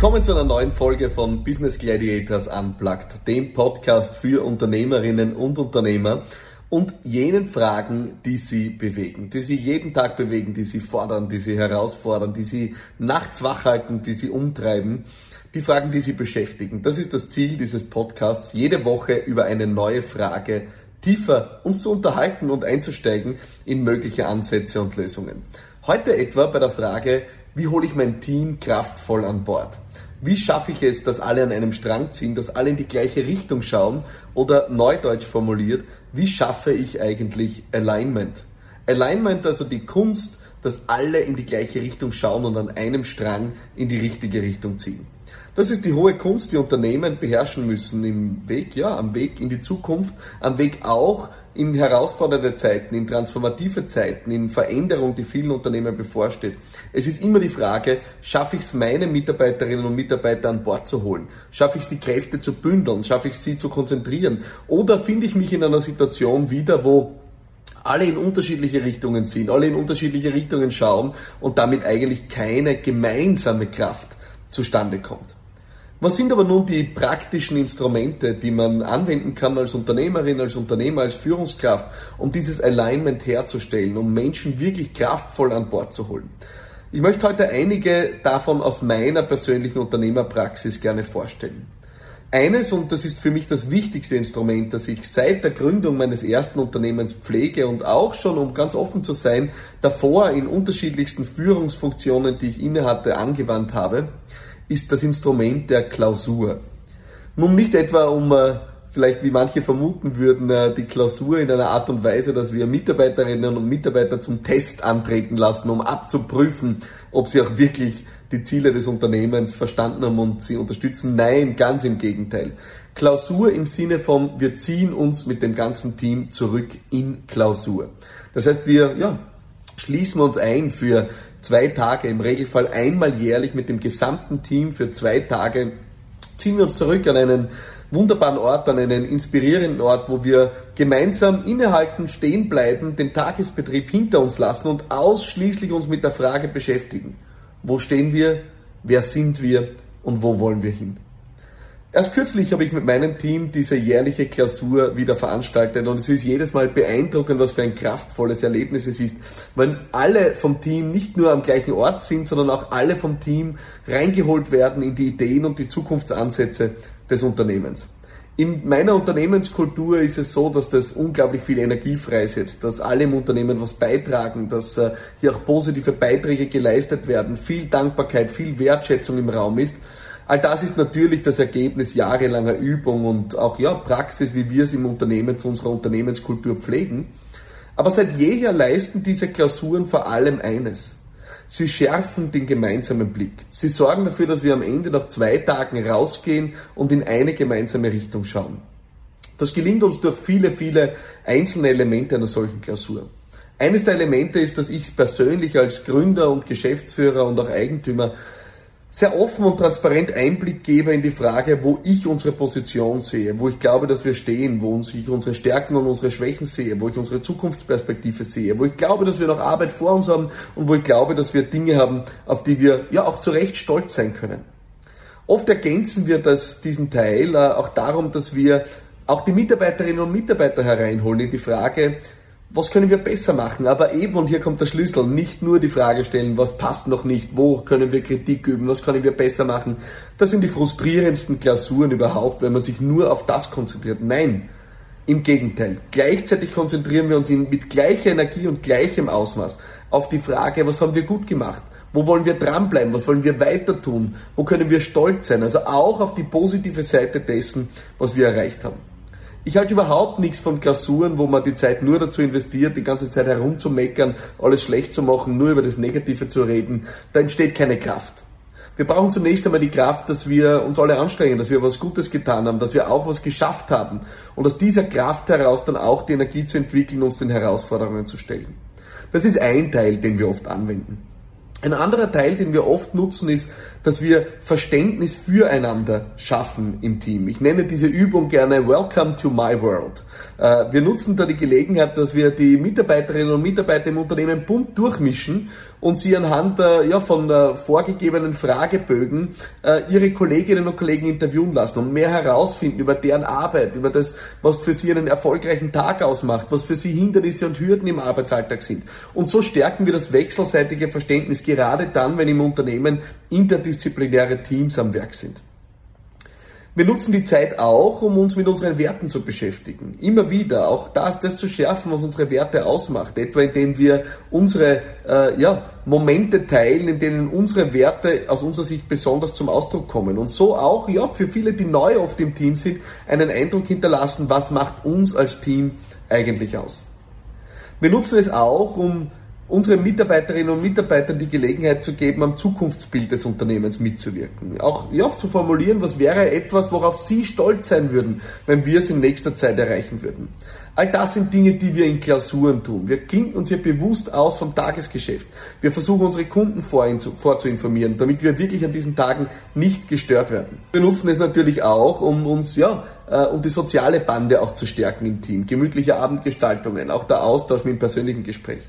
Willkommen zu einer neuen Folge von Business Gladiators Unplugged, dem Podcast für Unternehmerinnen und Unternehmer und jenen Fragen, die sie bewegen, die sie jeden Tag bewegen, die sie fordern, die sie herausfordern, die sie nachts wach halten, die sie umtreiben, die Fragen, die sie beschäftigen. Das ist das Ziel dieses Podcasts, jede Woche über eine neue Frage tiefer uns zu unterhalten und einzusteigen in mögliche Ansätze und Lösungen. Heute etwa bei der Frage, wie hole ich mein Team kraftvoll an Bord? Wie schaffe ich es, dass alle an einem Strang ziehen, dass alle in die gleiche Richtung schauen? Oder neudeutsch formuliert, wie schaffe ich eigentlich Alignment? Alignment, also die Kunst, dass alle in die gleiche Richtung schauen und an einem Strang in die richtige Richtung ziehen. Das ist die hohe Kunst, die Unternehmen beherrschen müssen im Weg, ja, am Weg in die Zukunft, am Weg auch in herausfordernde Zeiten, in transformative Zeiten, in Veränderung, die vielen Unternehmen bevorsteht. Es ist immer die Frage, schaffe ich es, meine Mitarbeiterinnen und Mitarbeiter an Bord zu holen? Schaffe ich es, die Kräfte zu bündeln? Schaffe ich es, sie zu konzentrieren? Oder finde ich mich in einer Situation wieder, wo alle in unterschiedliche Richtungen ziehen, alle in unterschiedliche Richtungen schauen und damit eigentlich keine gemeinsame Kraft zustande kommt. Was sind aber nun die praktischen Instrumente, die man anwenden kann als Unternehmerin, als Unternehmer, als Führungskraft, um dieses Alignment herzustellen, um Menschen wirklich kraftvoll an Bord zu holen? Ich möchte heute einige davon aus meiner persönlichen Unternehmerpraxis gerne vorstellen. Eines, und das ist für mich das wichtigste Instrument, das ich seit der Gründung meines ersten Unternehmens pflege und auch schon, um ganz offen zu sein, davor in unterschiedlichsten Führungsfunktionen, die ich innehatte, angewandt habe, ist das Instrument der Klausur. Nun nicht etwa um äh, vielleicht wie manche vermuten würden, äh, die Klausur in einer Art und Weise, dass wir Mitarbeiterinnen und Mitarbeiter zum Test antreten lassen, um abzuprüfen, ob sie auch wirklich die Ziele des Unternehmens verstanden haben und sie unterstützen. Nein, ganz im Gegenteil. Klausur im Sinne von, wir ziehen uns mit dem ganzen Team zurück in Klausur. Das heißt, wir ja, schließen uns ein für zwei Tage, im Regelfall einmal jährlich mit dem gesamten Team für zwei Tage, ziehen wir uns zurück an einen wunderbaren Ort, an einen inspirierenden Ort, wo wir gemeinsam innehalten, stehen bleiben, den Tagesbetrieb hinter uns lassen und ausschließlich uns mit der Frage beschäftigen. Wo stehen wir? Wer sind wir? Und wo wollen wir hin? Erst kürzlich habe ich mit meinem Team diese jährliche Klausur wieder veranstaltet und es ist jedes Mal beeindruckend, was für ein kraftvolles Erlebnis es ist, wenn alle vom Team nicht nur am gleichen Ort sind, sondern auch alle vom Team reingeholt werden in die Ideen und die Zukunftsansätze des Unternehmens. In meiner Unternehmenskultur ist es so, dass das unglaublich viel Energie freisetzt, dass alle im Unternehmen was beitragen, dass äh, hier auch positive Beiträge geleistet werden, viel Dankbarkeit, viel Wertschätzung im Raum ist. All das ist natürlich das Ergebnis jahrelanger Übung und auch ja, Praxis, wie wir es im Unternehmen zu unserer Unternehmenskultur pflegen. Aber seit jeher leisten diese Klausuren vor allem eines. Sie schärfen den gemeinsamen Blick. Sie sorgen dafür, dass wir am Ende nach zwei Tagen rausgehen und in eine gemeinsame Richtung schauen. Das gelingt uns durch viele, viele einzelne Elemente einer solchen Klausur. Eines der Elemente ist, dass ich persönlich als Gründer und Geschäftsführer und auch Eigentümer sehr offen und transparent Einblick gebe in die Frage, wo ich unsere Position sehe, wo ich glaube, dass wir stehen, wo ich unsere Stärken und unsere Schwächen sehe, wo ich unsere Zukunftsperspektive sehe, wo ich glaube, dass wir noch Arbeit vor uns haben und wo ich glaube, dass wir Dinge haben, auf die wir ja auch zu Recht stolz sein können. Oft ergänzen wir das, diesen Teil äh, auch darum, dass wir auch die Mitarbeiterinnen und Mitarbeiter hereinholen in die Frage, was können wir besser machen? Aber eben, und hier kommt der Schlüssel, nicht nur die Frage stellen, was passt noch nicht, wo können wir Kritik üben, was können wir besser machen. Das sind die frustrierendsten Klausuren überhaupt, wenn man sich nur auf das konzentriert. Nein, im Gegenteil. Gleichzeitig konzentrieren wir uns mit gleicher Energie und gleichem Ausmaß auf die Frage, was haben wir gut gemacht? Wo wollen wir dranbleiben? Was wollen wir weiter tun? Wo können wir stolz sein? Also auch auf die positive Seite dessen, was wir erreicht haben. Ich halte überhaupt nichts von Klausuren, wo man die Zeit nur dazu investiert, die ganze Zeit herumzumeckern, alles schlecht zu machen, nur über das Negative zu reden. Da entsteht keine Kraft. Wir brauchen zunächst einmal die Kraft, dass wir uns alle anstrengen, dass wir was Gutes getan haben, dass wir auch was geschafft haben und aus dieser Kraft heraus dann auch die Energie zu entwickeln, uns den Herausforderungen zu stellen. Das ist ein Teil, den wir oft anwenden. Ein anderer Teil, den wir oft nutzen, ist, dass wir Verständnis füreinander schaffen im Team. Ich nenne diese Übung gerne Welcome to my world. Äh, wir nutzen da die Gelegenheit, dass wir die Mitarbeiterinnen und Mitarbeiter im Unternehmen bunt durchmischen und sie anhand ja, von vorgegebenen Fragebögen äh, ihre Kolleginnen und Kollegen interviewen lassen und mehr herausfinden über deren Arbeit, über das, was für sie einen erfolgreichen Tag ausmacht, was für sie Hindernisse und Hürden im Arbeitsalltag sind. Und so stärken wir das wechselseitige Verständnis gerade dann, wenn im Unternehmen interdisziplinäre Teams am Werk sind. Wir nutzen die Zeit auch, um uns mit unseren Werten zu beschäftigen. Immer wieder, auch das, das zu schärfen, was unsere Werte ausmacht. Etwa indem wir unsere äh, ja, Momente teilen, in denen unsere Werte aus unserer Sicht besonders zum Ausdruck kommen. Und so auch ja, für viele, die neu auf dem Team sind, einen Eindruck hinterlassen, was macht uns als Team eigentlich aus. Wir nutzen es auch, um unseren Mitarbeiterinnen und Mitarbeitern die Gelegenheit zu geben, am Zukunftsbild des Unternehmens mitzuwirken. Auch ja, zu formulieren, was wäre etwas, worauf Sie stolz sein würden, wenn wir es in nächster Zeit erreichen würden. All das sind Dinge, die wir in Klausuren tun. Wir klinken uns hier bewusst aus vom Tagesgeschäft. Wir versuchen unsere Kunden vorzuinformieren, damit wir wirklich an diesen Tagen nicht gestört werden. Wir nutzen es natürlich auch, um uns ja äh, um die soziale Bande auch zu stärken im Team. Gemütliche Abendgestaltungen, auch der Austausch mit dem persönlichen Gespräch.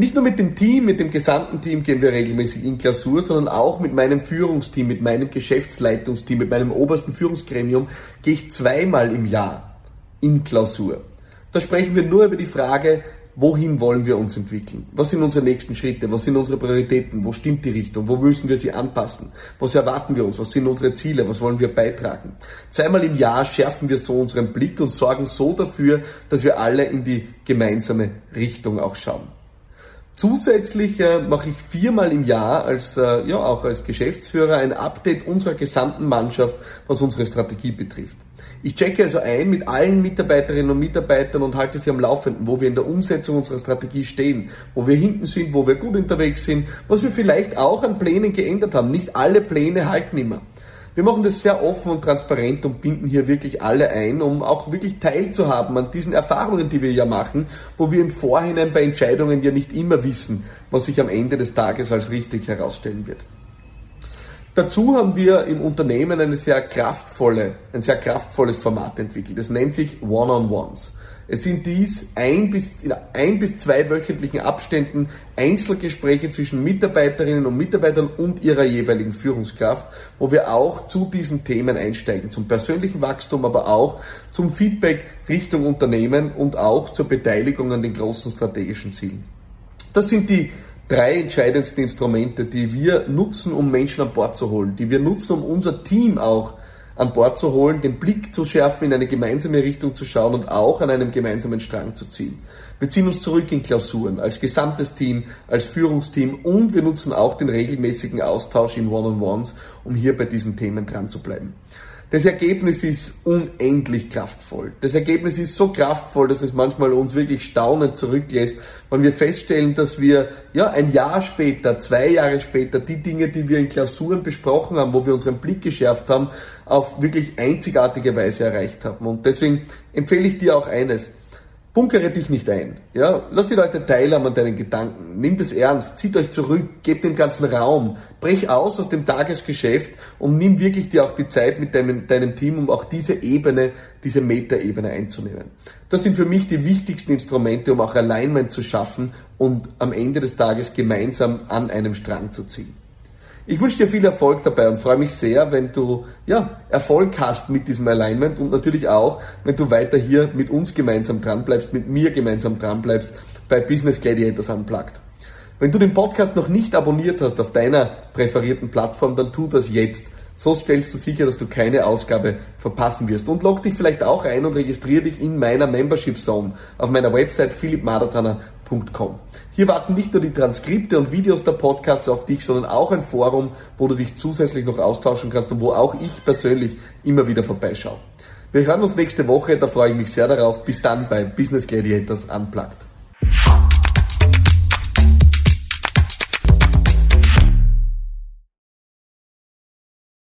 Nicht nur mit dem Team, mit dem gesamten Team gehen wir regelmäßig in Klausur, sondern auch mit meinem Führungsteam, mit meinem Geschäftsleitungsteam, mit meinem obersten Führungsgremium gehe ich zweimal im Jahr in Klausur. Da sprechen wir nur über die Frage, wohin wollen wir uns entwickeln? Was sind unsere nächsten Schritte? Was sind unsere Prioritäten? Wo stimmt die Richtung? Wo müssen wir sie anpassen? Was erwarten wir uns? Was sind unsere Ziele? Was wollen wir beitragen? Zweimal im Jahr schärfen wir so unseren Blick und sorgen so dafür, dass wir alle in die gemeinsame Richtung auch schauen. Zusätzlich äh, mache ich viermal im Jahr als, äh, ja, auch als Geschäftsführer ein Update unserer gesamten Mannschaft, was unsere Strategie betrifft. Ich checke also ein mit allen Mitarbeiterinnen und Mitarbeitern und halte sie am Laufenden, wo wir in der Umsetzung unserer Strategie stehen, wo wir hinten sind, wo wir gut unterwegs sind, was wir vielleicht auch an Plänen geändert haben. Nicht alle Pläne halten immer. Wir machen das sehr offen und transparent und binden hier wirklich alle ein, um auch wirklich teilzuhaben an diesen Erfahrungen, die wir ja machen, wo wir im Vorhinein bei Entscheidungen ja nicht immer wissen, was sich am Ende des Tages als richtig herausstellen wird. Dazu haben wir im Unternehmen eine sehr kraftvolle, ein sehr kraftvolles Format entwickelt. Das nennt sich One-on-Ones. Es sind dies ein bis, in ein bis zwei wöchentlichen Abständen Einzelgespräche zwischen Mitarbeiterinnen und Mitarbeitern und ihrer jeweiligen Führungskraft, wo wir auch zu diesen Themen einsteigen, zum persönlichen Wachstum, aber auch zum Feedback Richtung Unternehmen und auch zur Beteiligung an den großen strategischen Zielen. Das sind die drei entscheidendsten Instrumente, die wir nutzen, um Menschen an Bord zu holen, die wir nutzen, um unser Team auch an Bord zu holen, den Blick zu schärfen, in eine gemeinsame Richtung zu schauen und auch an einem gemeinsamen Strang zu ziehen. Wir ziehen uns zurück in Klausuren, als gesamtes Team, als Führungsteam und wir nutzen auch den regelmäßigen Austausch in One-on-Ones, um hier bei diesen Themen dran zu bleiben. Das Ergebnis ist unendlich kraftvoll. Das Ergebnis ist so kraftvoll, dass es manchmal uns wirklich staunend zurücklässt, wenn wir feststellen, dass wir ja ein Jahr später, zwei Jahre später, die Dinge, die wir in Klausuren besprochen haben, wo wir unseren Blick geschärft haben, auf wirklich einzigartige Weise erreicht haben. Und deswegen empfehle ich dir auch eines. Bunkere dich nicht ein. Ja, lass die Leute teilhaben an deinen Gedanken. Nimm das ernst. Zieht euch zurück. Gebt dem ganzen Raum. Brech aus aus dem Tagesgeschäft und nimm wirklich dir auch die Zeit mit deinem, deinem Team, um auch diese Ebene, diese Metaebene einzunehmen. Das sind für mich die wichtigsten Instrumente, um auch Alignment zu schaffen und am Ende des Tages gemeinsam an einem Strang zu ziehen. Ich wünsche dir viel Erfolg dabei und freue mich sehr, wenn du ja, Erfolg hast mit diesem Alignment und natürlich auch, wenn du weiter hier mit uns gemeinsam dranbleibst, mit mir gemeinsam dranbleibst bei Business Gladiators Unplugged. Wenn du den Podcast noch nicht abonniert hast auf deiner präferierten Plattform, dann tu das jetzt. So stellst du sicher, dass du keine Ausgabe verpassen wirst. Und log dich vielleicht auch ein und registriere dich in meiner Membership Zone auf meiner Website philippmadatana.com. Hier warten nicht nur die Transkripte und Videos der Podcasts auf dich, sondern auch ein Forum, wo du dich zusätzlich noch austauschen kannst und wo auch ich persönlich immer wieder vorbeischaue. Wir hören uns nächste Woche, da freue ich mich sehr darauf. Bis dann bei Business Gladiators Unplugged.